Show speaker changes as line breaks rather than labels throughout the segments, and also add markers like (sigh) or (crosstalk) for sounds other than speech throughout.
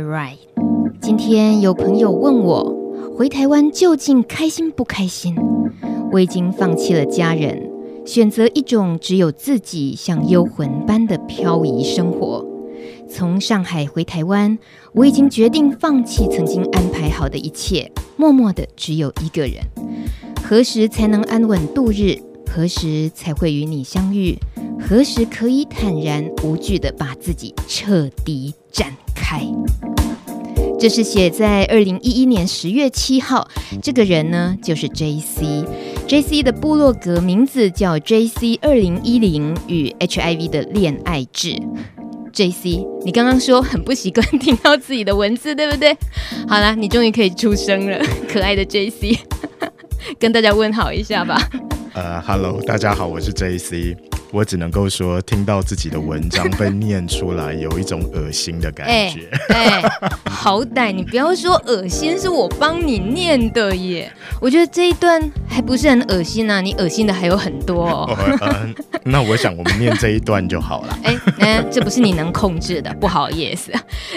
right 今天有朋友问我回台湾究竟开心不开心？我已经放弃了家人，选择一种只有自己像幽魂般的漂移生活。从上海回台湾，我已经决定放弃曾经安排好的一切，默默的只有一个人。何时才能安稳度日？何时才会与你相遇？何时可以坦然无惧地把自己彻底展开？这是写在二零一一年十月七号。这个人呢，就是 JC。JC 的部落格名字叫 JC 二零一零与 HIV 的恋爱志。JC，你刚刚说很不习惯听到自己的文字，对不对？好啦，你终于可以出声了，(laughs) 可爱的 JC，(laughs) 跟大家问好一下吧。
呃，Hello，大家好，我是 JC。我只能够说，听到自己的文章被念出来，有一种恶心的感觉。
哎、欸欸，好歹你不要说恶心，是我帮你念的耶。我觉得这一段还不是很恶心啊，你恶心的还有很多哦。(laughs) 哦
呃、那我想我们念这一段就好了。哎 (laughs)
哎、欸欸，这不是你能控制的，不好意思。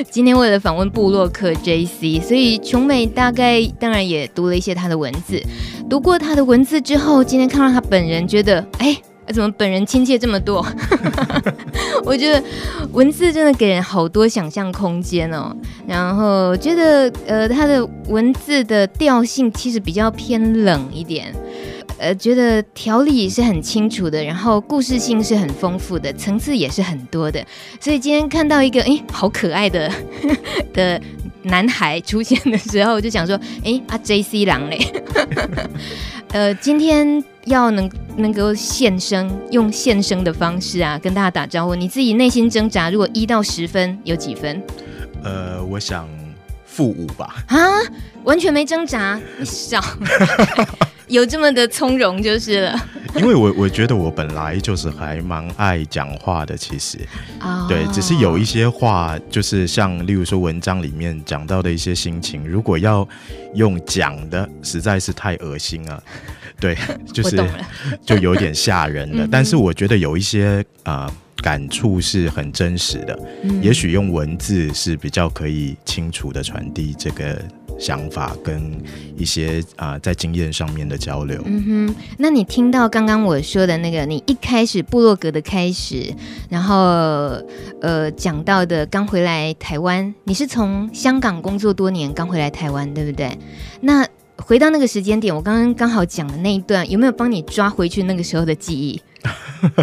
今天为了访问布洛克 JC，所以琼美大概当然也读了一些他的文字。读过他的文字之后，今天看到他本人，觉得哎。欸怎么本人亲切这么多？(laughs) 我觉得文字真的给人好多想象空间哦。然后觉得呃，他的文字的调性其实比较偏冷一点，呃，觉得条理是很清楚的，然后故事性是很丰富的，层次也是很多的。所以今天看到一个哎，好可爱的 (laughs) 的男孩出现的时候，就想说，(laughs) 哎，啊 JC 狼嘞。(laughs) 呃，今天要能能够现身，用现身的方式啊，跟大家打招呼。你自己内心挣扎，如果一到十分，有几分？
呃，我想负五吧。
啊，完全没挣扎，你少有这么的从容就是了。(laughs)
因为我我觉得我本来就是还蛮爱讲话的，其实，oh. 对，只是有一些话，就是像例如说文章里面讲到的一些心情，如果要用讲的，实在是太恶心了，(laughs) 对，就是就有点吓人的。(laughs) 但是我觉得有一些啊、呃、感触是很真实的，也许用文字是比较可以清楚的传递这个。想法跟一些啊、呃，在经验上面的交流。
嗯哼，那你听到刚刚我说的那个，你一开始部落格的开始，然后呃讲到的刚回来台湾，你是从香港工作多年，刚回来台湾，对不对？那回到那个时间点，我刚刚刚好讲的那一段，有没有帮你抓回去那个时候的记忆？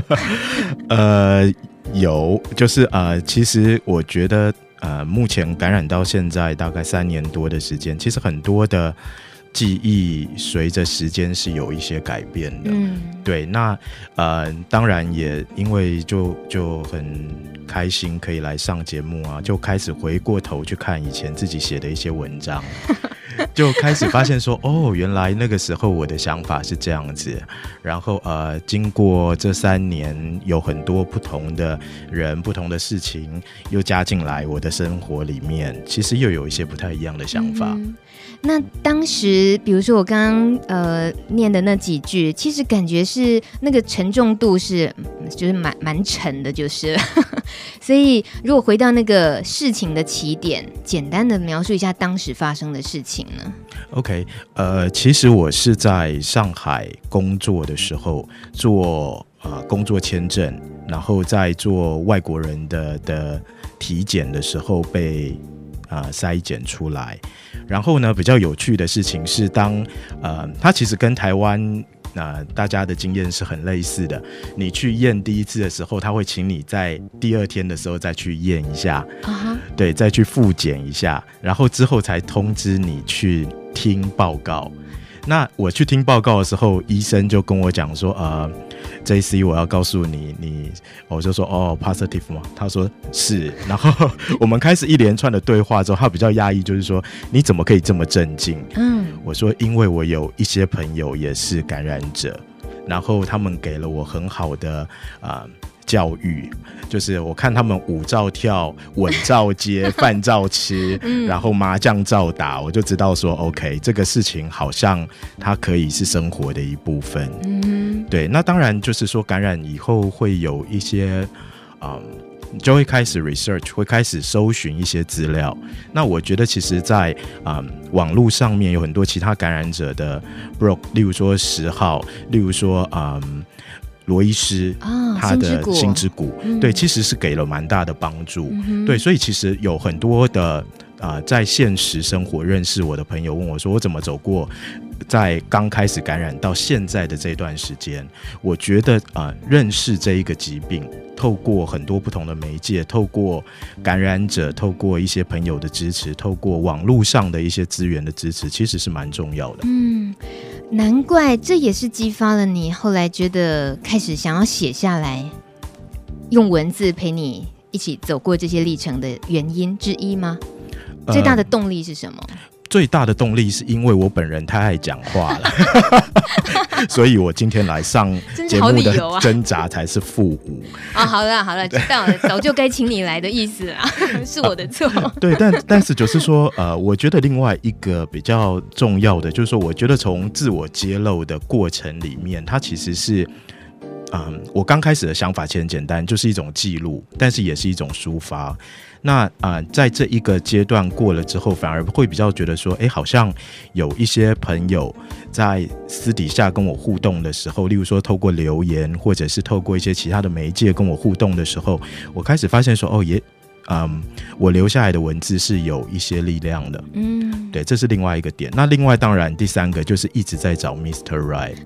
(laughs)
呃，有，就是呃，其实我觉得。呃，目前感染到现在大概三年多的时间，其实很多的记忆随着时间是有一些改变的。嗯，对，那呃，当然也因为就就很开心可以来上节目啊，就开始回过头去看以前自己写的一些文章。(laughs) 就开始发现说，哦，原来那个时候我的想法是这样子。然后呃，经过这三年，有很多不同的人、不同的事情又加进来我的生活里面，其实又有一些不太一样的想法。
嗯那当时，比如说我刚刚呃念的那几句，其实感觉是那个沉重度是，就是蛮蛮沉的，就是。(laughs) 所以如果回到那个事情的起点，简单的描述一下当时发生的事情呢
？OK，呃，其实我是在上海工作的时候做呃工作签证，然后在做外国人的的体检的时候被。啊、筛检出来，然后呢，比较有趣的事情是当，当呃，它其实跟台湾那、呃、大家的经验是很类似的。你去验第一次的时候，他会请你在第二天的时候再去验一下，uh-huh. 对，再去复检一下，然后之后才通知你去听报告。那我去听报告的时候，医生就跟我讲说，呃。JC，我要告诉你，你我就说哦，positive 吗？他说是，然后 (laughs) 我们开始一连串的对话之后，他比较压抑，就是说你怎么可以这么镇静？嗯，我说因为我有一些朋友也是感染者，然后他们给了我很好的啊。呃教育就是我看他们舞照跳，稳照接，(laughs) 饭照吃，然后麻将照打，我就知道说，OK，这个事情好像它可以是生活的一部分。嗯，对。那当然就是说，感染以后会有一些啊、嗯，你就会开始 research，会开始搜寻一些资料。那我觉得其实在，在、嗯、啊网络上面有很多其他感染者的 blog，例如说十号，例如说啊。嗯罗医师，
啊、
他的心之谷，嗯、对，其实是给了蛮大的帮助，嗯、对，所以其实有很多的啊、呃，在现实生活认识我的朋友问我说，我怎么走过在刚开始感染到现在的这段时间？我觉得啊、呃，认识这一个疾病，透过很多不同的媒介，透过感染者，透过一些朋友的支持，透过网络上的一些资源的支持，其实是蛮重要的。
嗯。难怪，这也是激发了你后来觉得开始想要写下来，用文字陪你一起走过这些历程的原因之一吗？最大的动力是什么？呃，
最大的动力是因为我本人太爱讲话了，(laughs) 所以我今天来上节目的挣扎才是负五
啊！好了好了，知道了，早就该请你来的意思啊，(laughs) 是我的错。
呃。对，但但是就是说，呃，我觉得另外一个比较重要的，就是说，我觉得从自我揭露的过程里面，它其实是。嗯，我刚开始的想法其实很简单，就是一种记录，但是也是一种抒发。那啊、在这一个阶段过了之后，反而会比较觉得说，哎，好像有一些朋友在私底下跟我互动的时候，例如说透过留言，或者是透过一些其他的媒介跟我互动的时候，我开始发现说，哦，也。嗯，我留下来的文字是有一些力量的。嗯，对，这是另外一个点。那另外当然第三个就是一直在找 Mr. Right。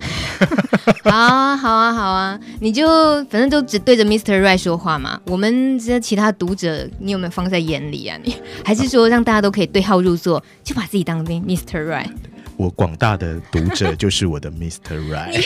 (laughs)
好啊，好啊，好啊，你就反正就只对着 Mr. Right 说话嘛。我们这其他读者，你有没有放在眼里啊？你还是说让大家都可以对号入座，就把自己当 Mr. Right？
我广大的读者 (laughs) 就是我的 Mr. Right。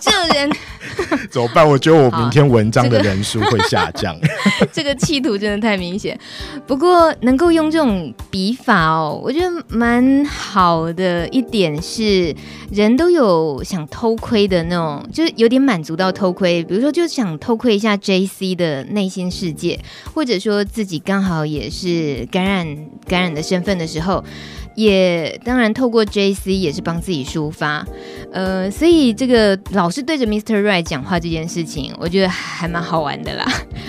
这人 (laughs)
怎么办？我觉得我明天文章的人数会下降。
这个、(laughs) 这个企图真的太明显。不过能够用这种笔法哦，我觉得蛮好的一点是，人都有想偷窥的那种，就是有点满足到偷窥。比如说，就想偷窥一下 JC 的内心世界，或者说自己刚好也是感染感染的身份的时候。也当然，透过 JC 也是帮自己抒发，呃，所以这个老是对着 Mr. Right 讲话这件事情，我觉得还蛮好玩的啦。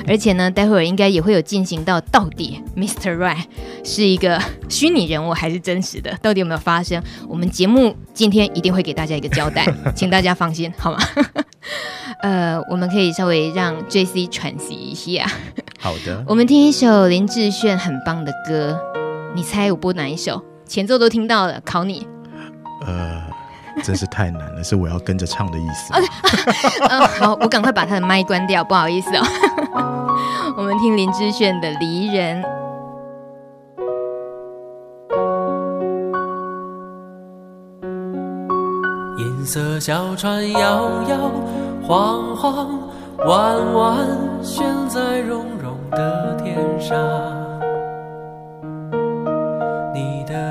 而且呢，待会儿应该也会有进行到到底 Mr. Right 是一个虚拟人物还是真实的，到底有没有发生？我们节目今天一定会给大家一个交代，(laughs) 请大家放心，好吗？(laughs) 呃，我们可以稍微让 JC 喘息一下。
好的，
我们听一首林志炫很棒的歌，你猜我播哪一首？前奏都听到了，考你。
呃，真是太难了，是我要跟着唱的意思。
嗯、(laughs) 呃，好，我赶快把他的麦关掉，不好意思哦。(laughs) 我们听林志炫的《离人》。
银色小船摇摇晃晃，弯弯悬在融融的天上。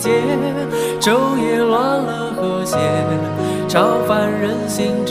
节。昼夜乱了和谐，超凡人心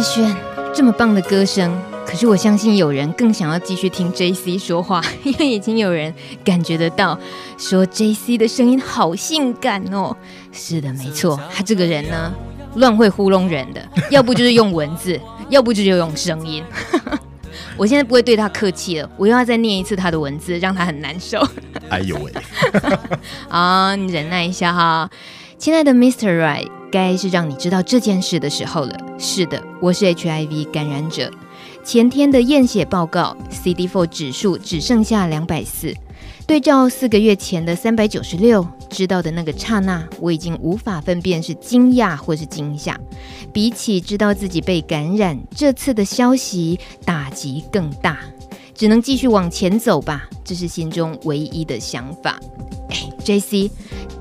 志炫这么棒的歌声，可是我相信有人更想要继续听 JC 说话，(laughs) 因为已经有人感觉得到，说 JC 的声音好性感哦。是的，没错，他这个人呢，乱会糊弄人的，(laughs) 要不就是用文字，(laughs) 要不就是用声音。我现在不会对他客气了，我又要再念一次他的文字，让他很难受。
哎呦喂！
啊，你忍耐一下哈，亲爱的 Mr. Right，该是让你知道这件事的时候了。是的，我是 HIV 感染者。前天的验血报告，CD4 指数只剩下两百四。对照四个月前的三百九十六，知道的那个刹那，我已经无法分辨是惊讶或是惊吓。比起知道自己被感染，这次的消息打击更大，只能继续往前走吧。这是心中唯一的想法。哎，JC，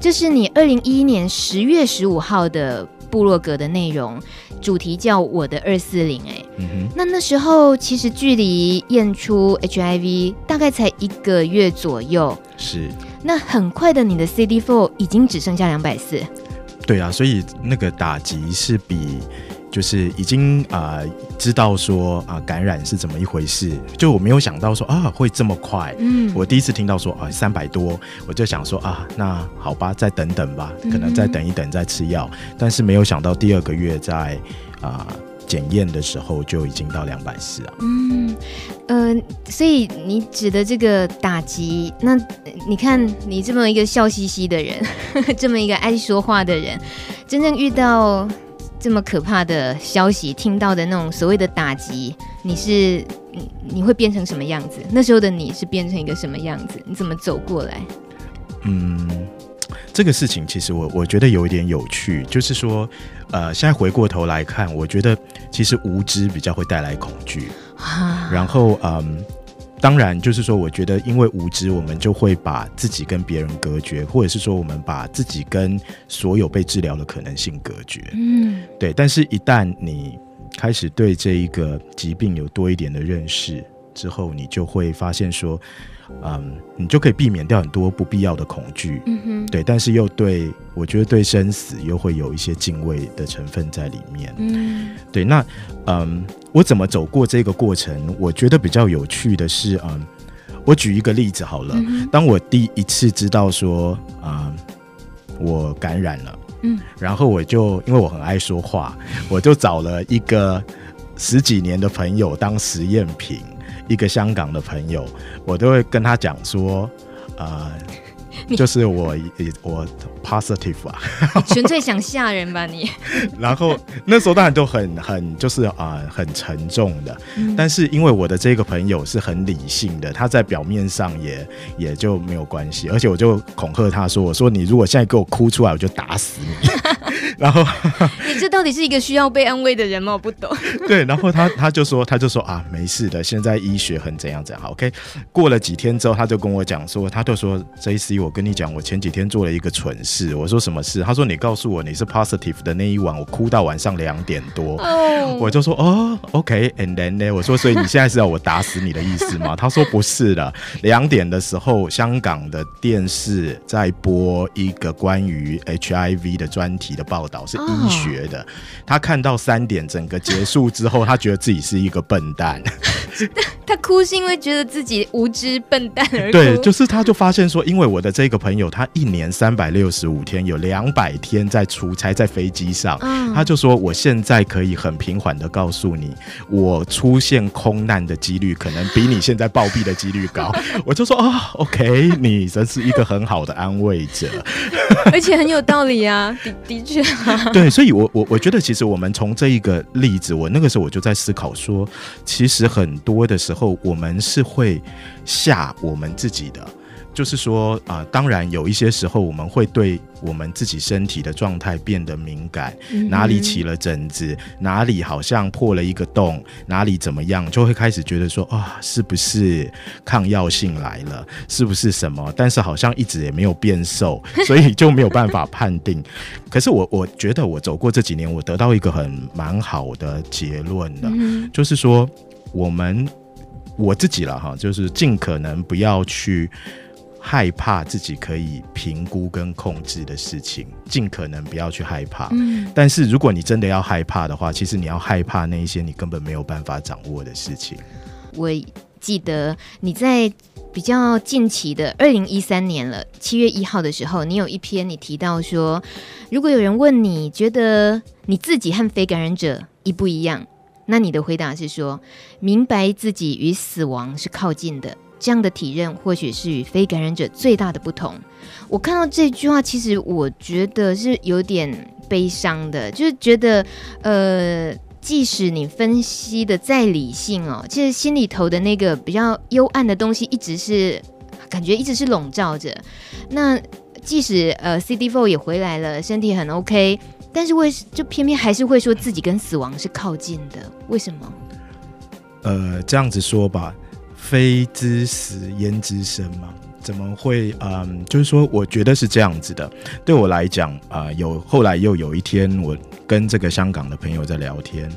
这是你二零一一年十月十五号的部落格的内容。主题叫我的二四零，哎，那那时候其实距离验出 HIV 大概才一个月左右，
是。
那很快的，你的 CD4 已经只剩下两百四。
对啊，所以那个打击是比。就是已经啊、呃、知道说啊、呃、感染是怎么一回事，就我没有想到说啊会这么快。嗯，我第一次听到说啊三百多，我就想说啊那好吧，再等等吧，可能再等一等再吃药。嗯、但是没有想到第二个月在啊检验的时候就已经到两百四啊。
嗯，呃，所以你指的这个打击，那你看你这么一个笑嘻嘻的人，呵 (laughs) 呵这么一个爱说话的人，真正遇到。这么可怕的消息，听到的那种所谓的打击，你是你你会变成什么样子？那时候的你是变成一个什么样子？你怎么走过来？
嗯，这个事情其实我我觉得有一点有趣，就是说，呃，现在回过头来看，我觉得其实无知比较会带来恐惧，啊、然后嗯。当然，就是说，我觉得因为无知，我们就会把自己跟别人隔绝，或者是说，我们把自己跟所有被治疗的可能性隔绝。嗯，对。但是，一旦你开始对这一个疾病有多一点的认识之后，你就会发现说。嗯，你就可以避免掉很多不必要的恐惧，嗯哼，对，但是又对我觉得对生死又会有一些敬畏的成分在里面，嗯，对，那嗯，我怎么走过这个过程？我觉得比较有趣的是，嗯，我举一个例子好了，嗯，当我第一次知道说，嗯，我感染了，嗯，然后我就因为我很爱说话，我就找了一个十几年的朋友当实验品。一个香港的朋友，我都会跟他讲说，呃，就是我我 positive 啊，(laughs)
纯粹想吓人吧你。(laughs)
然后那时候当然都很很就是啊、呃、很沉重的，嗯、但是因为我的这个朋友是很理性的，他在表面上也也就没有关系，而且我就恐吓他说，我说你如果现在给我哭出来，我就打死你。(laughs) 然后 (laughs)
你这到底是一个需要被安慰的人吗？我不懂。(laughs)
对，然后他他就说他就说啊，没事的，现在医学很怎样怎样。OK，过了几天之后，他就跟我讲说，他就说 JC，我跟你讲，我前几天做了一个蠢事。我说什么事？他说你告诉我你是 positive 的那一晚，我哭到晚上两点多。Oh. 我就说哦，OK，and、okay, then 呢？我说所以你现在是要我打死你的意思吗？他说不是的，两点的时候，香港的电视在播一个关于 HIV 的专题的报道。是医学的，他看到三点整个结束之后，他觉得自己是一个笨蛋。(laughs)
他哭是因为觉得自己无知笨蛋而哭。
对，(laughs) 就是他就发现说，因为我的这个朋友，他一年三百六十五天有两百天在出差，在飞机上，他就说，我现在可以很平缓的告诉你，我出现空难的几率可能比你现在暴毙的几率高。(laughs) 我就说啊、哦，OK，你真是一个很好的安慰者，
而且很有道理啊，的的 (laughs)
对，所以，我我我觉得，其实我们从这一个例子，我那个时候我就在思考说，其实很多的时候，我们是会吓我们自己的。就是说啊、呃，当然有一些时候我们会对我们自己身体的状态变得敏感，嗯、哪里起了疹子，哪里好像破了一个洞，哪里怎么样，就会开始觉得说啊，是不是抗药性来了，是不是什么？但是好像一直也没有变瘦，(laughs) 所以就没有办法判定。可是我我觉得我走过这几年，我得到一个很蛮好的结论的，嗯、就是说我们我自己了哈，就是尽可能不要去。害怕自己可以评估跟控制的事情，尽可能不要去害怕。嗯，但是如果你真的要害怕的话，其实你要害怕那一些你根本没有办法掌握的事情。
我记得你在比较近期的二零一三年了，七月一号的时候，你有一篇你提到说，如果有人问你觉得你自己和非感染者一不一样，那你的回答是说，明白自己与死亡是靠近的。这样的体认或许是与非感染者最大的不同。我看到这句话，其实我觉得是有点悲伤的，就是觉得，呃，即使你分析的再理性哦，其实心里头的那个比较幽暗的东西，一直是感觉一直是笼罩着。那即使呃 CD4 也回来了，身体很 OK，但是为就偏偏还是会说自己跟死亡是靠近的，为什么？
呃，这样子说吧。非知死焉知生吗？怎么会？嗯，就是说，我觉得是这样子的。对我来讲，啊、有后来又有一天，我跟这个香港的朋友在聊天，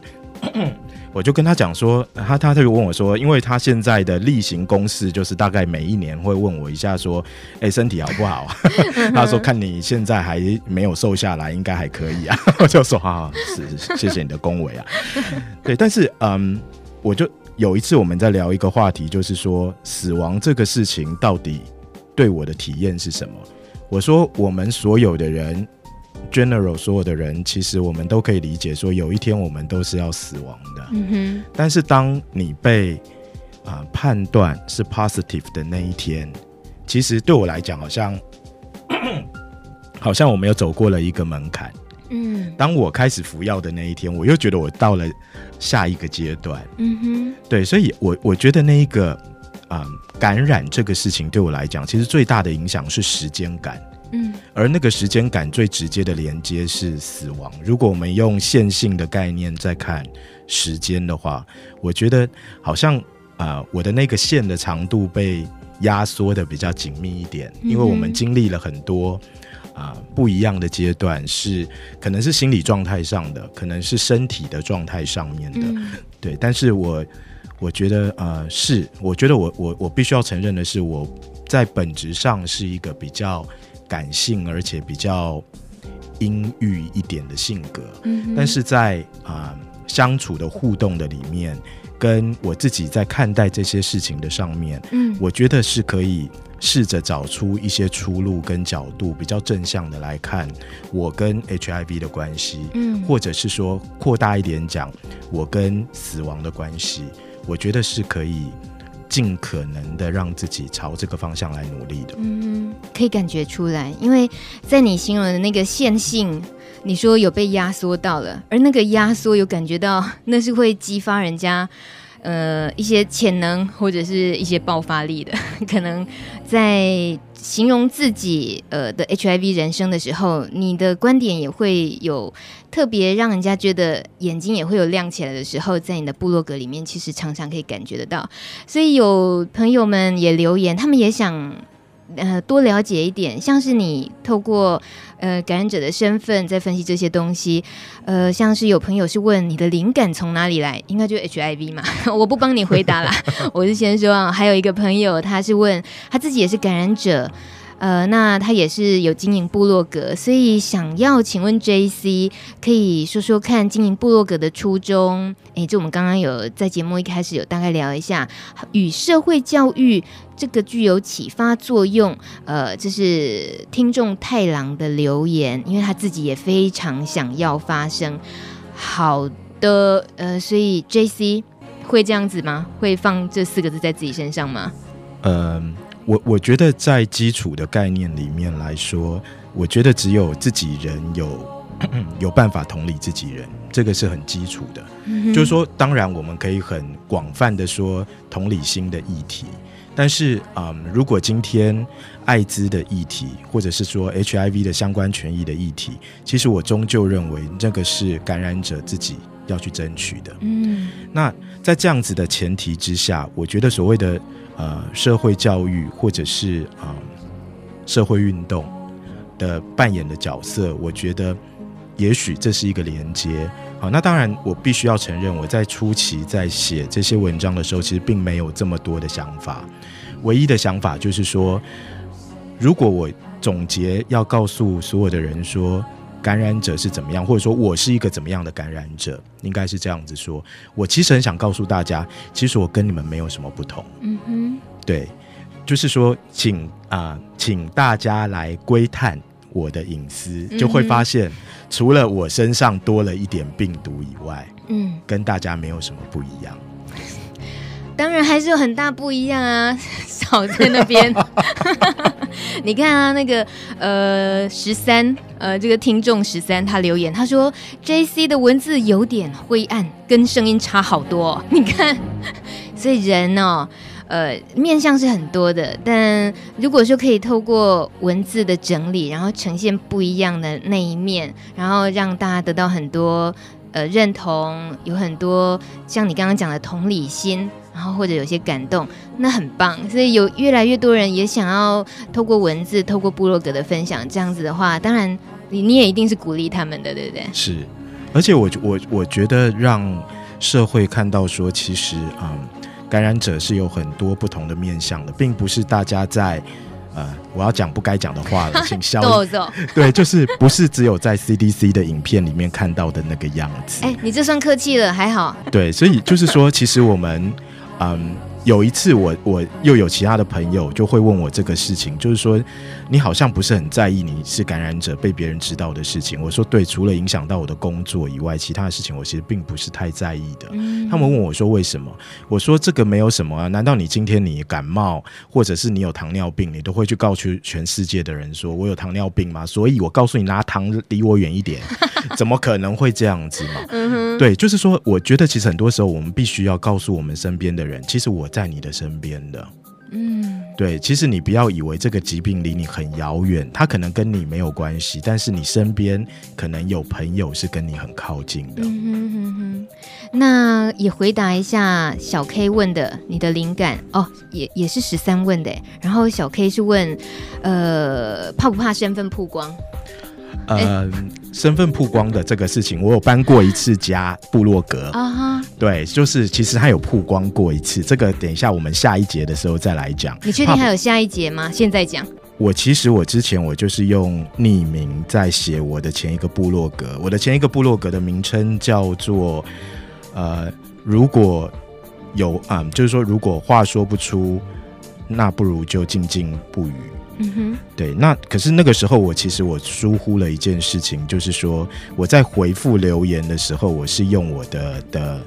(coughs) 我就跟他讲说，他他就问我说，因为他现在的例行公事就是大概每一年会问我一下说，哎，身体好不好？(laughs) 他说看你现在还没有瘦下来，应该还可以啊。我就说，好好，是，谢谢你的恭维啊。对，但是嗯，我就。有一次我们在聊一个话题，就是说死亡这个事情到底对我的体验是什么？我说我们所有的人，general 所有的人，其实我们都可以理解说，有一天我们都是要死亡的。嗯哼。但是当你被啊、呃、判断是 positive 的那一天，其实对我来讲，好像 (coughs) 好像我们又走过了一个门槛。嗯，当我开始服药的那一天，我又觉得我到了下一个阶段。嗯哼，对，所以我我觉得那一个啊、呃、感染这个事情对我来讲，其实最大的影响是时间感。嗯，而那个时间感最直接的连接是死亡。如果我们用线性的概念在看时间的话，我觉得好像啊、呃，我的那个线的长度被压缩的比较紧密一点，因为我们经历了很多。啊，不一样的阶段是，可能是心理状态上的，可能是身体的状态上面的，嗯、对。但是我我觉得，呃，是，我觉得我我我必须要承认的是，我在本质上是一个比较感性，而且比较阴郁一点的性格。嗯，但是在啊、呃、相处的互动的里面，跟我自己在看待这些事情的上面，嗯，我觉得是可以。试着找出一些出路跟角度，比较正向的来看我跟 HIV 的关系，嗯，或者是说扩大一点讲，我跟死亡的关系，我觉得是可以尽可能的让自己朝这个方向来努力的。
嗯，可以感觉出来，因为在你形容的那个线性，你说有被压缩到了，而那个压缩有感觉到，那是会激发人家。呃，一些潜能或者是一些爆发力的，(laughs) 可能在形容自己呃的 HIV 人生的时候，你的观点也会有特别让人家觉得眼睛也会有亮起来的时候，在你的部落格里面，其实常常可以感觉得到。所以有朋友们也留言，他们也想。呃，多了解一点，像是你透过呃感染者的身份在分析这些东西，呃，像是有朋友是问你的灵感从哪里来，应该就 HIV 嘛，(laughs) 我不帮你回答啦，(laughs) 我是先说啊，还有一个朋友他是问他自己也是感染者。呃，那他也是有经营部落格，所以想要请问 JC，可以说说看经营部落格的初衷？诶，就我们刚刚有在节目一开始有大概聊一下，与社会教育这个具有启发作用。呃，这是听众太郎的留言，因为他自己也非常想要发声。好的，呃，所以 JC 会这样子吗？会放这四个字在自己身上吗？
嗯。我我觉得在基础的概念里面来说，我觉得只有自己人有 (clears throat) 有办法同理自己人，这个是很基础的。嗯、就是说，当然我们可以很广泛的说同理心的议题，但是嗯，如果今天艾滋的议题，或者是说 HIV 的相关权益的议题，其实我终究认为这个是感染者自己要去争取的。嗯，那在这样子的前提之下，我觉得所谓的。呃，社会教育或者是啊、社会运动的扮演的角色，我觉得也许这是一个连接。好，那当然，我必须要承认，我在初期在写这些文章的时候，其实并没有这么多的想法。唯一的想法就是说，如果我总结要告诉所有的人说，感染者是怎么样，或者说我是一个怎么样的感染者，应该是这样子说。我其实很想告诉大家，其实我跟你们没有什么不同。
嗯哼，
对，就是说，请啊、呃，请大家来窥探我的隐私，就会发现，除了我身上多了一点病毒以外，嗯，跟大家没有什么不一样。
当然还是有很大不一样啊，(laughs) 少在那边。(laughs) 你看啊，那个呃十三呃这个听众十三他留言，他说 JC 的文字有点灰暗，跟声音差好多。(laughs) 你看，所以人哦，呃面相是很多的，但如果说可以透过文字的整理，然后呈现不一样的那一面，然后让大家得到很多呃认同，有很多像你刚刚讲的同理心。然后或者有些感动，那很棒。所以有越来越多人也想要透过文字、透过部落格的分享，这样子的话，当然你你也一定是鼓励他们的，对不对？
是，而且我我我觉得让社会看到说，其实嗯，感染者是有很多不同的面向的，并不是大家在呃，我要讲不该讲的话了，(laughs) 请消。(laughs) 对，就是不是只有在 CDC 的影片里面看到的那个样子。
哎，你这算客气了，还好。
对，所以就是说，其实我们。嗯，有一次我我又有其他的朋友就会问我这个事情，就是说你好像不是很在意你是感染者被别人知道的事情。我说对，除了影响到我的工作以外，其他的事情我其实并不是太在意的。嗯。他们问我说为什么？我说这个没有什么啊，难道你今天你感冒或者是你有糖尿病，你都会去告诉全世界的人说我有糖尿病吗？所以我告诉你拿糖离我远一点，(laughs) 怎么可能会这样子嘛？嗯。对，就是说，我觉得其实很多时候我们必须要告诉我们身边的人。其实我在你的身边的，嗯，对，其实你不要以为这个疾病离你很遥远，它可能跟你没有关系，但是你身边可能有朋友是跟你很靠近的。嗯哼哼
哼，那也回答一下小 K 问的，你的灵感。哦，也也是十三问的，然后小 K 是问，呃，怕不怕身份曝光？
呃、欸，身份曝光的这个事情，我有搬过一次家部落格啊哈，对，就是其实他有曝光过一次，这个等一下我们下一节的时候再来讲。
你确定还有下一节吗？现在讲。
我其实我之前我就是用匿名在写我的前一个部落格，我的前一个部落格的名称叫做呃，如果有啊、嗯，就是说如果话说不出，那不如就静静不语。嗯哼，对，那可是那个时候，我其实我疏忽了一件事情，就是说我在回复留言的时候，我是用我的的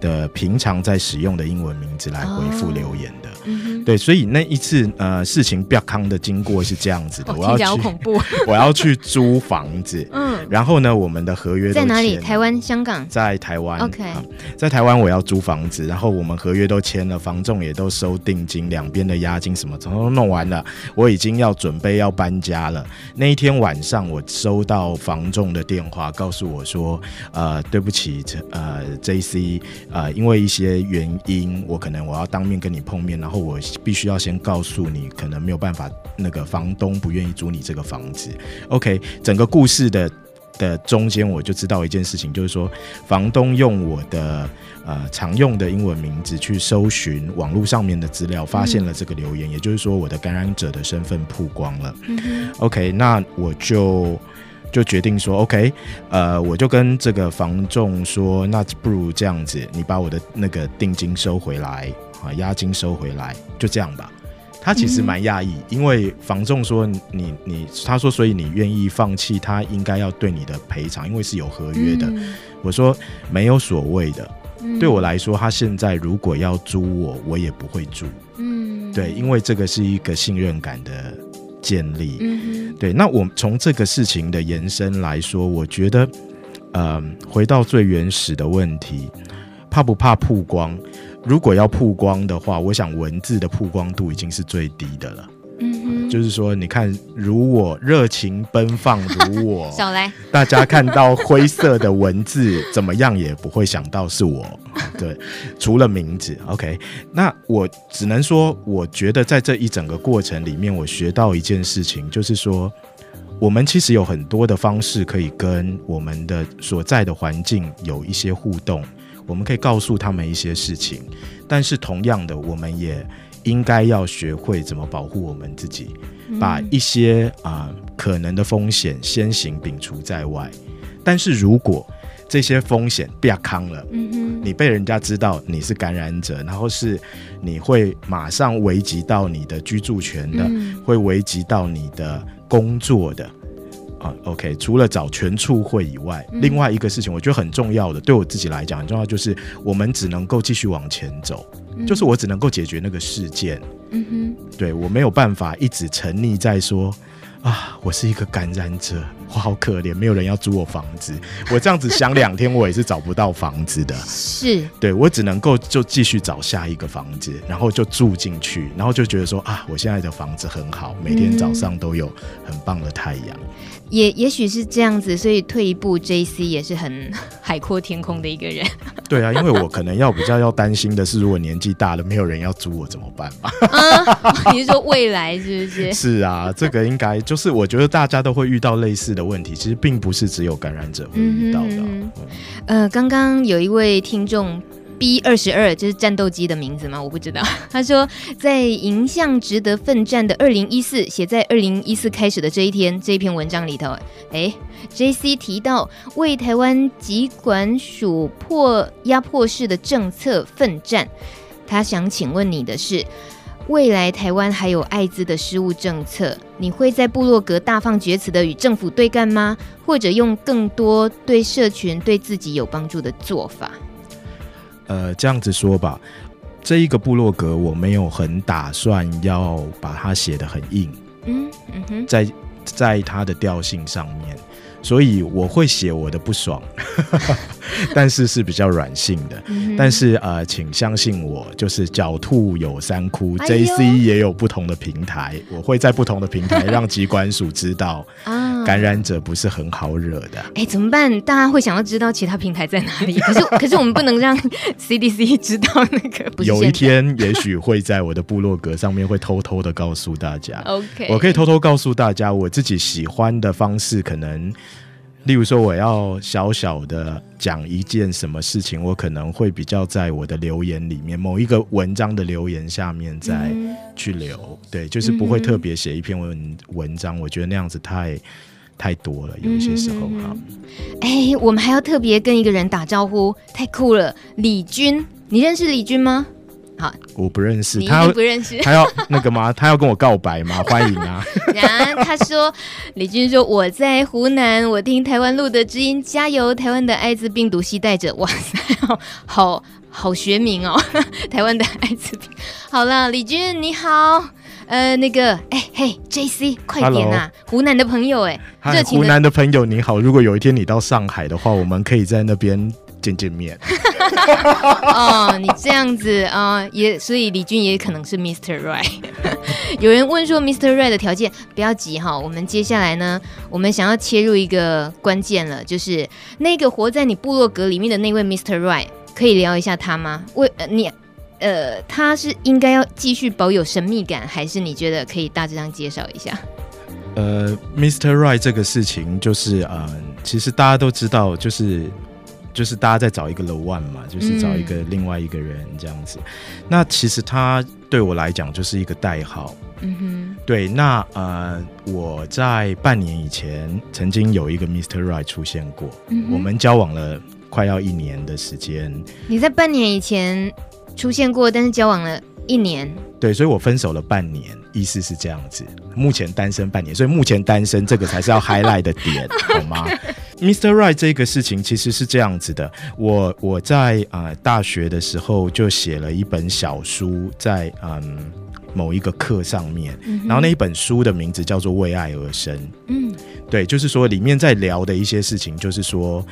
的平常在使用的英文名字来回复留言的。哦，对，所以那一次呃事情比较康的经过是这样子的，哦，我要去，恐怖，(laughs) 我要去租房子，嗯，然后呢，我们的合约
在哪里？台湾、香港？
在台湾
，OK，嗯，
在台湾我要租房子，然后我们合约都签了，房仲也都收定金，两边的押金什么都弄完了，我已经要准备要搬家了。那一天晚上，我收到房仲的电话，告诉我说，呃，对不起，呃，JC，呃，因为一些原因，我可能我要当面跟你碰面，然后。我必须要先告诉你，可能没有办法，那个房东不愿意租你这个房子。OK，整个故事的的中间，我就知道一件事情，就是说，房东用我的呃常用的英文名字去搜寻网络上面的资料，发现了这个留言，嗯、也就是说，我的感染者的身份曝光了。嗯、OK，那我就就决定说，OK，呃，我就跟这个房仲说，那不如这样子，你把我的那个定金收回来。啊，押金收回来，就这样吧。他其实蛮讶异，因为房仲说你你，他说所以你愿意放弃，他应该要对你的赔偿，因为是有合约的。我说没有所谓的，对我来说，他现在如果要租我，我也不会租。嗯，对，因为这个是一个信任感的建立。嗯，对。那我从这个事情的延伸来说，我觉得，呃，回到最原始的问题，怕不怕曝光？如果要曝光的话，我想文字的曝光度已经是最低的了。嗯，就是说，你看，如我热情奔放，如我，(laughs)
少来，
大家看到灰色的文字，怎么样也不会想到是我。(laughs) 对，除了名字，OK。那我只能说，我觉得在这一整个过程里面，我学到一件事情，就是说，我们其实有很多的方式可以跟我们的所在的环境有一些互动。我们可以告诉他们一些事情，但是同样的，我们也应该要学会怎么保护我们自己，把一些啊、可能的风险先行摒除在外。但是如果这些风险不要扛了，嗯，你被人家知道你是感染者，然后是你会马上危及到你的居住权的，会危及到你的工作的。啊，OK，除了找全促会以外，嗯、另外一个事情我觉得很重要的，对我自己来讲很重要，就是我们只能够继续往前走，嗯、就是我只能够解决那个事件。嗯哼，对，我没有办法一直沉溺在说。啊，我是一个感染者，我好可怜，没有人要租我房子。我这样子想两天，我也是找不到房子的。(laughs)
是，
对，我只能够就继续找下一个房子，然后就住进去，然后就觉得说啊，我现在的房子很好，每天早上都有很棒的太阳。嗯
也也许是这样子，所以退一步，JC 也是很 (laughs) 海阔天空的一个人。(laughs)
对啊，因为我可能要比较要担心的是，如果年纪大了，没有人要租我怎么办嘛？
啊，你是说未来是不是？
是啊，这个应该就是我觉得大家都会遇到类似的问题，其实并不是只有感染者会遇到的。嗯
嗯、呃，刚刚有一位听众。B 二十二，就是战斗机的名字吗？我不知道。(laughs) 他说，在迎向值得奋战的二零一四，写在二零一四开始的这一天，这一篇文章里头，哎，JC 提到为台湾疾管署破压迫式的政策奋战。他想请问你的是，未来台湾还有艾滋的失误政策，你会在部落格大放厥词的与政府对干吗？或者用更多对社群、对自己有帮助的做法？
呃，这样子说吧，这一个部落格我没有很打算要把它写得很硬，嗯嗯哼，在在它的调性上面，所以我会写我的不爽。(laughs) 但是是比较软性的，嗯、但是呃，请相信我，就是狡兔有三窟，哎、，JC 也有不同的平台，我会在不同的平台让机关署知道，感染者不是很好惹的。哎、
欸，怎么办？大家会想要知道其他平台在哪里？(laughs) 可是可是我们不能让 CDC 知道那个。
有一天，也许会在我的部落格上面会偷偷的告诉大家。(laughs)
OK，
我可以偷偷告诉大家，我自己喜欢的方式可能。例如说，我要小小的讲一件什么事情，我可能会比较在我的留言里面，某一个文章的留言下面再去留，嗯、对，就是不会特别写一篇文文章，我觉得那样子太太多了，有一些时候哈。
哎、欸，我们还要特别跟一个人打招呼，太酷了，李军，你认识李军吗？好，
我不认
识，他不认识，(laughs)
他要那个吗？他要跟我告白吗？(laughs) 欢迎啊！
然后他说，李军说我在湖南，我听台湾路的知音，加油！台湾的艾滋病毒携带者，哇塞，好好，好学名哦，(laughs) 台湾的艾滋病。好了，李军你好，呃，那个，哎嘿，JC，快点啊.湖南的朋友，哎，热情
湖南的朋友你好，如果有一天你到上海的话，我们可以在那边。见见面
哦，你这样子啊、呃，也所以李军也可能是 Mr. Right。(laughs) 有人问说 Mr. Right 的条件，不要急哈，我们接下来呢，我们想要切入一个关键了，就是那个活在你部落格里面的那位 Mr. Right，可以聊一下他吗？为呃你呃，他是应该要继续保有神秘感，还是你觉得可以大致上介绍一下？
呃，Mr. Right 这个事情就是呃，其实大家都知道，就是。就是大家在找一个 the one 嘛，就是找一个另外一个人这样子。嗯、那其实他对我来讲就是一个代号。嗯哼。对，那呃，我在半年以前曾经有一个 Mr. Right 出现过。嗯。我们交往了快要一年的时间。
你在半年以前出现过，但是交往了一年。
对，所以我分手了半年，意思是这样子。目前单身半年，所以目前单身这个才是要 highlight 的点，(laughs) 好吗？Mr. Right 这个事情其实是这样子的，我我在啊、呃、大学的时候就写了一本小书在，在嗯某一个课上面，嗯、然后那一本书的名字叫做《为爱而生》。嗯，对，就是说里面在聊的一些事情，就是说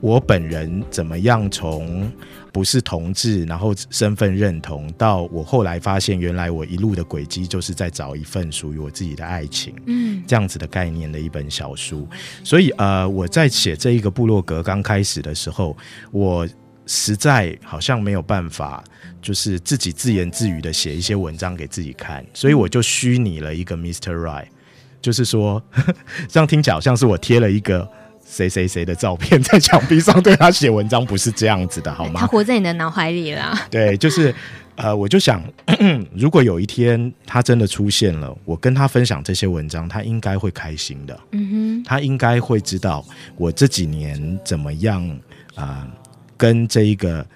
我本人怎么样从。不是同志，然后身份认同，到我后来发现，原来我一路的轨迹就是在找一份属于我自己的爱情，嗯，这样子的概念的一本小书。所以呃，我在写这一个部落格刚开始的时候，我实在好像没有办法，就是自己自言自语的写一些文章给自己看，所以我就虚拟了一个 Mr. Right，就是说 (laughs) 这样听起来好像是我贴了一个。谁谁谁的照片 (laughs) 在墙壁上对他写文章，不是这样子的，好吗？
他活在你的脑海里了。(laughs)
对，就是呃，我就想咳咳，(coughs) 如果有一天他真的出现了，我跟他分享这些文章，他应该会开心的。嗯哼，他应该会知道我这几年怎么样啊、呃，跟这一个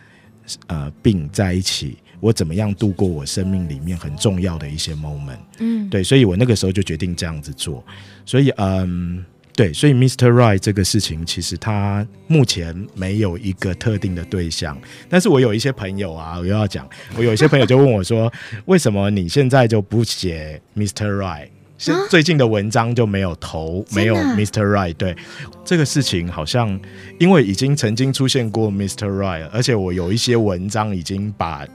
呃病在一起，我怎么样度过我生命里面很重要的一些 moment。嗯，对，所以我那个时候就决定这样子做。所以，嗯、呃。对，所以 Mr. Right 这个事情，其实他目前没有一个特定的对象。但是我有一些朋友啊，我又要讲，我有一些朋友就问我说，为什么你现在就不写 Mr. Right？是最近的文章就没有投，没有 Mr. Right。对，这个事情好像因为已经曾经出现过 Mr. Right，而且我有一些文章已经把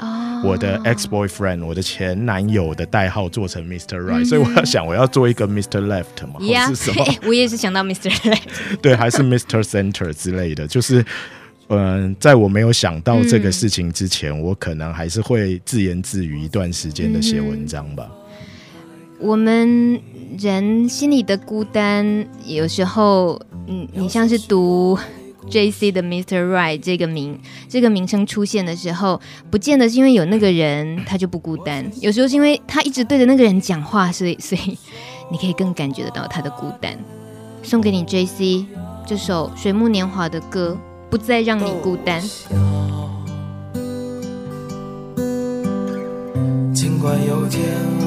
我的 ex boyfriend，我的前男友的代号做成 Mr. Right，所以我要想我要做一个 Mr. Left 嘛，
或是什么？我也是想到 Mr. Left，(laughs)
对，还是 Mr. Center 之类的，就是嗯，在我没有想到这个事情之前，我可能还是会自言自语一段时间的写文章吧。
我们人心里的孤单，有时候，嗯，你像是读 (laughs) JC 的 Mr. Right 这个名这个名称出现的时候，不见得是因为有那个人他就不孤单，有时候是因为他一直对着那个人讲话，所以 (laughs) 所以你可以更感觉得到他的孤单。送给你 JC 这首水木年华的歌，不再让你孤单。
尽管有天。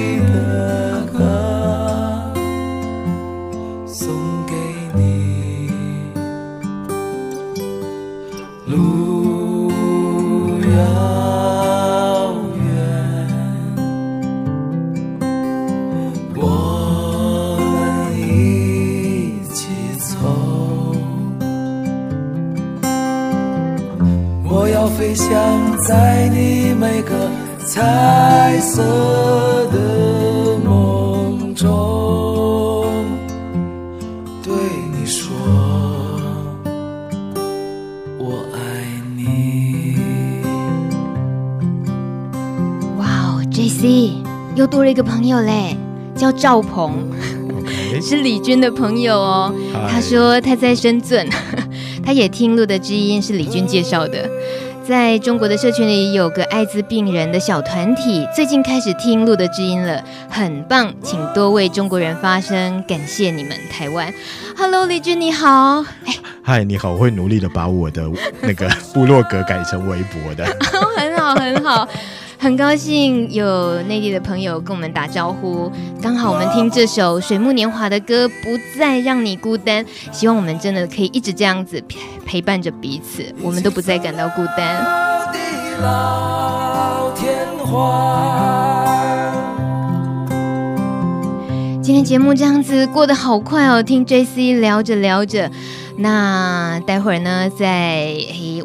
要友嘞，叫赵鹏. (laughs) 是李军的朋友哦。他说他在深圳，(laughs) 他也听路的知音是李军介绍的。在中国的社群里，有个艾滋病人的小团体，最近开始听路的知音了，很棒，请多为中国人发声，感谢你们，台湾。Hello，李军你好，
嗨，你好，我会努力的把我的那个部落格改成微博的，(laughs)
很好，很好。很高兴有内地的朋友跟我们打招呼，刚好我们听这首水木年华的歌，不再让你孤单。希望我们真的可以一直这样子陪伴着彼此，我们都不再感到孤单。今天节目这样子过得好快哦，听 JC 聊着聊着。那待会儿呢，在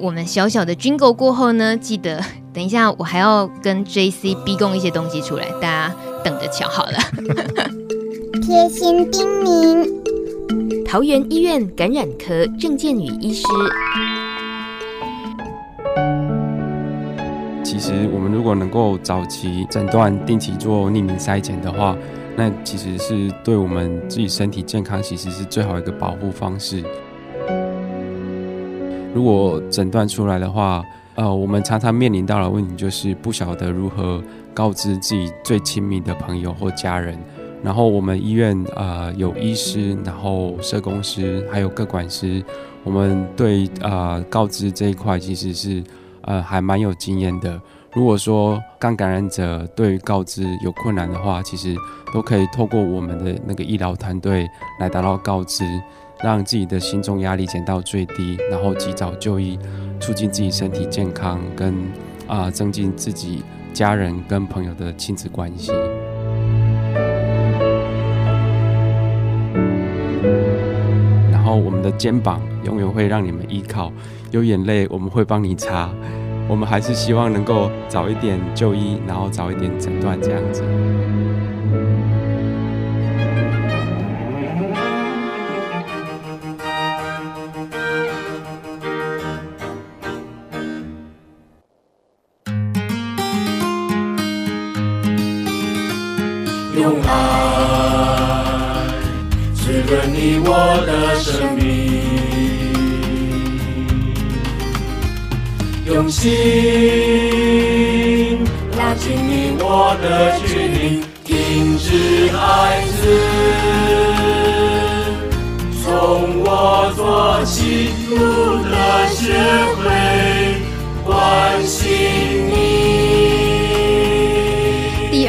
我们小小的军购过后呢，记得等一下，我还要跟 JC 逼供一些东西出来，大家等着瞧好了。(laughs) 贴心叮咛：桃园医院感染科郑建宇医师。
其实，我们如果能够早期诊断、定期做匿名筛检的话，那其实是对我们自己身体健康，其实是最好一个保护方式。如果诊断出来的话，呃，我们常常面临到的问题就是不晓得如何告知自己最亲密的朋友或家人。然后我们医院呃有医师，然后社工师，还有各管师，我们对呃告知这一块其实是呃还蛮有经验的。如果说刚感染者对于告知有困难的话，其实都可以透过我们的那个医疗团队来达到告知。让自己的心中压力减到最低，然后及早就医，促进自己身体健康，跟啊、增进自己家人跟朋友的亲子关系。然后我们的肩膀永远会让你们依靠，有眼泪我们会帮你擦。我们还是希望能够早一点就医，然后早一点诊断这样子。
你我的生命。用心拉近你我的距离，停止孩子，从我做起，路的学
会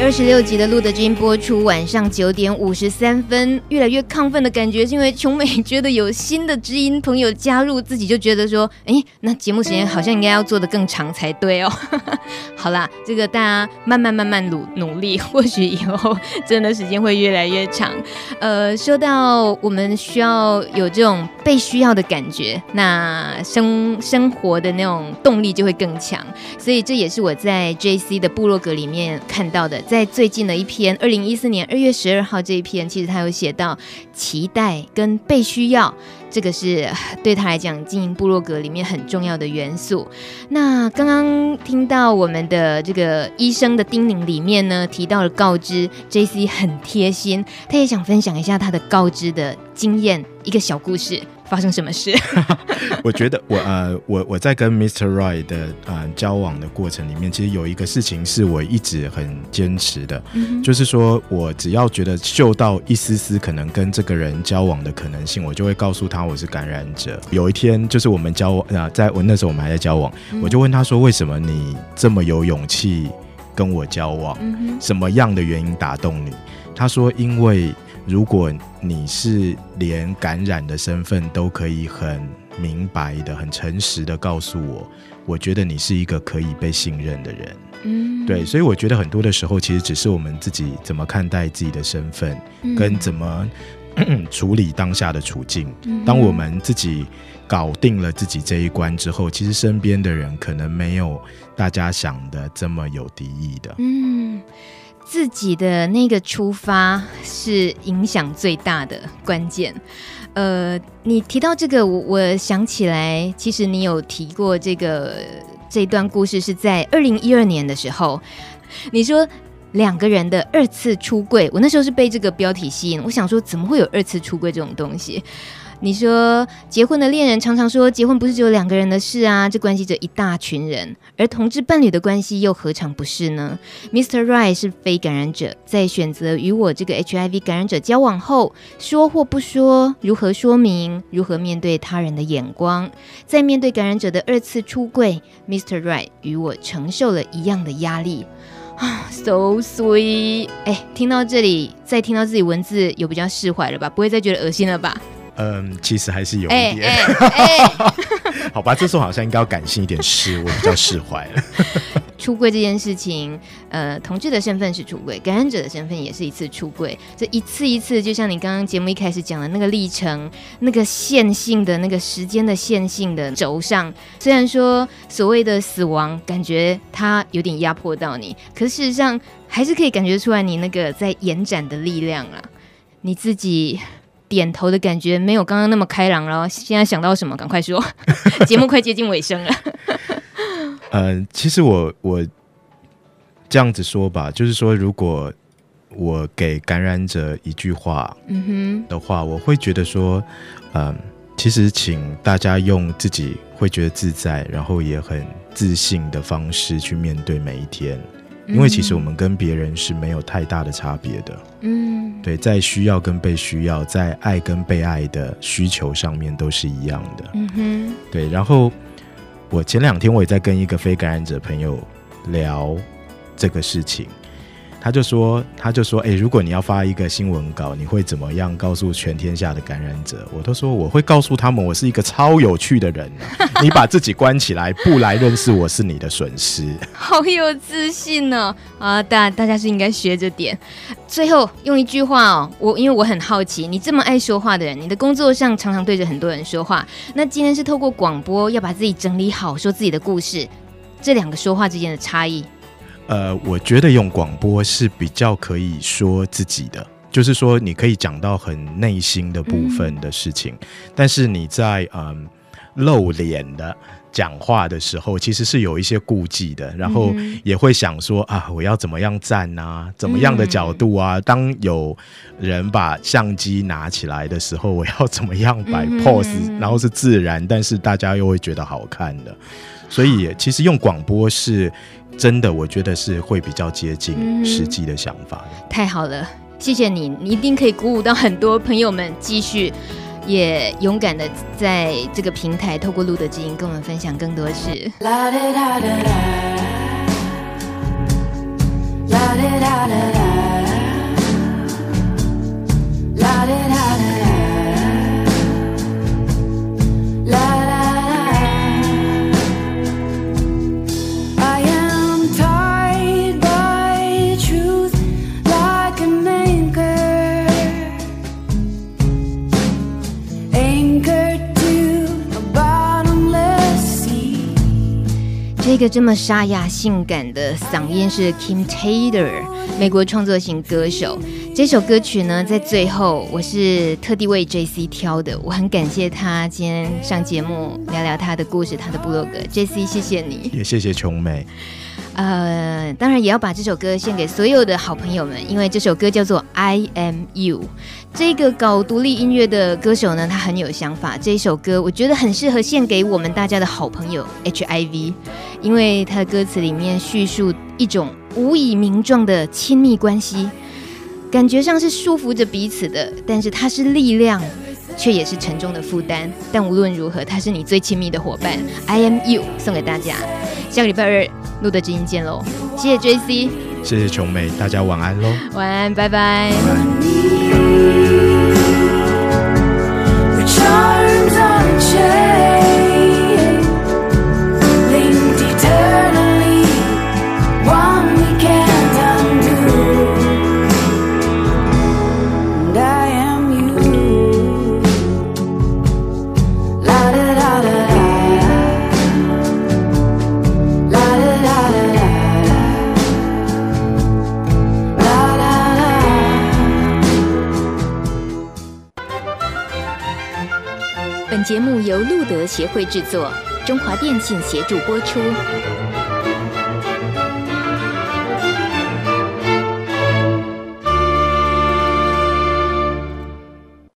二十六集的《路德之音》播出，晚上九点五十三分，越来越亢奋的感觉是因为琼美觉得有新的知音朋友加入，自己就觉得说，哎，那节目时间好像应该要做得更长才对哦。(laughs) 好啦，这个大家慢慢慢慢努努力，或许以后真的时间会越来越长。呃，说到我们需要有这种被需要的感觉，那生生活的那种动力就会更强。所以这也是我在 JC 的部落格里面看到的。在在最近的一篇，二零一四年二月十二号这一篇，其实他有写到期待跟被需要，这个是对他来讲经营部落格里面很重要的元素。那刚刚听到我们的这个医生的叮咛里面呢，提到了告知，JC 很贴心，他也想分享一下他的告知的经验，一个小故事。发生什么事？(laughs)
我觉得我呃，我我在跟 Mr. Right 的呃交往的过程里面，其实有一个事情是我一直很坚持的，嗯、就是说我只要觉得嗅到一丝丝可能跟这个人交往的可能性，我就会告诉他我是感染者。有一天，就是我们交往啊、呃，在我那时候我们还在交往，嗯、我就问他说：“为什么你这么有勇气跟我交往？嗯、什么样的原因打动你？”他说：“因为。”如果你是连感染的身份都可以很明白的、很诚实的告诉我，我觉得你是一个可以被信任的人。嗯，对，所以我觉得很多的时候，其实只是我们自己怎么看待自己的身份，跟怎么 (clears throat) 处理当下的处境。当我们自己搞定了自己这一关之后，其实身边的人可能没有大家想的这么有敌意的。嗯。
自己的那个出发是影响最大的关键。呃，你提到这个，我我想起来，其实你有提过这个这段故事是在二零一二年的时候，(laughs) 你说两个人的二次出柜，我那时候是被这个标题吸引，我想说怎么会有二次出柜这种东西？你说结婚的恋人常常说，结婚不是只有两个人的事啊，这关系着一大群人。而同志伴侣的关系又何尝不是呢？Mr. Right 是非感染者，在选择与我这个 HIV 感染者交往后，说或不说，如何说明，如何面对他人的眼光，在面对感染者的二次出柜，Mr. Right 与我承受了一样的压力啊，(sighs) so sweet。哎，听到这里，再听到自己文字，有比较释怀了吧？不会再觉得恶心了吧？
嗯，其实还是有一点。欸欸欸、(laughs) 好吧，这时候好像应该要感性一点，是我比较释怀了。(laughs)
出柜这件事情，呃，同志的身份是出柜，感染者的身份也是一次出柜。这一次一次，就像你刚刚节目一开始讲的那个历程，那个线性的那个时间的线性的轴上，虽然说所谓的死亡，感觉它有点压迫到你，可是事实上还是可以感觉出来你那个在延展的力量啊，你自己。点头的感觉没有刚刚那么开朗了。现在想到什么，赶快说。(laughs) 节目快接近尾声了。(laughs)
呃，其实我我这样子说吧，就是说，如果我给感染者一句话，嗯哼的话，我会觉得说，嗯、呃，其实请大家用自己会觉得自在，然后也很自信的方式去面对每一天。因为其实我们跟别人是没有太大的差别的，嗯，对，在需要跟被需要，在爱跟被爱的需求上面都是一样的，嗯哼，对。然后我前两天我也在跟一个非感染者朋友聊这个事情。他就说，他就说，哎、欸，如果你要发一个新闻稿，你会怎么样告诉全天下的感染者？我都说，我会告诉他们，我是一个超有趣的人、啊。(laughs) 你把自己关起来，不来认识我是你的损失。
好有自信呢、哦！啊，大大家是应该学着点。最后用一句话哦，我因为我很好奇，你这么爱说话的人，你的工作上常常对着很多人说话，那今天是透过广播要把自己整理好，说自己的故事，这两个说话之间的差异。
呃，我觉得用广播是比较可以说自己的，就是说你可以讲到很内心的部分的事情，嗯、但是你在嗯露脸的。讲话的时候，其实是有一些顾忌的，然后也会想说啊，我要怎么样站啊，怎么样的角度啊？当有人把相机拿起来的时候，我要怎么样摆 pose，然后是自然，但是大家又会觉得好看的。所以，其实用广播是真的，我觉得是会比较接近实际的想法的。
太好了，谢谢你，你一定可以鼓舞到很多朋友们继续。也勇敢的在这个平台，透过路德知音跟我们分享更多事。个这么沙哑性感的嗓音是 Kim Taylor，美国创作型歌手。这首歌曲呢，在最后我是特地为 JC 挑的，我很感谢他今天上节目聊聊他的故事，他的部落格。JC，谢谢你，
也谢谢琼美。
呃，当然也要把这首歌献给所有的好朋友们，因为这首歌叫做《I Am You》。这个搞独立音乐的歌手呢，他很有想法。这一首歌我觉得很适合献给我们大家的好朋友 HIV，因为他的歌词里面叙述一种无以名状的亲密关系，感觉上是束缚着彼此的，但是它是力量，却也是沉重的负担。但无论如何，他是你最亲密的伙伴。I Am You，送给大家。下个礼拜二。露德知音见喽，谢谢 JC，
谢谢琼美，大家晚安喽，
晚安，拜拜。
节目由路德协会制作，中华电信协助播出。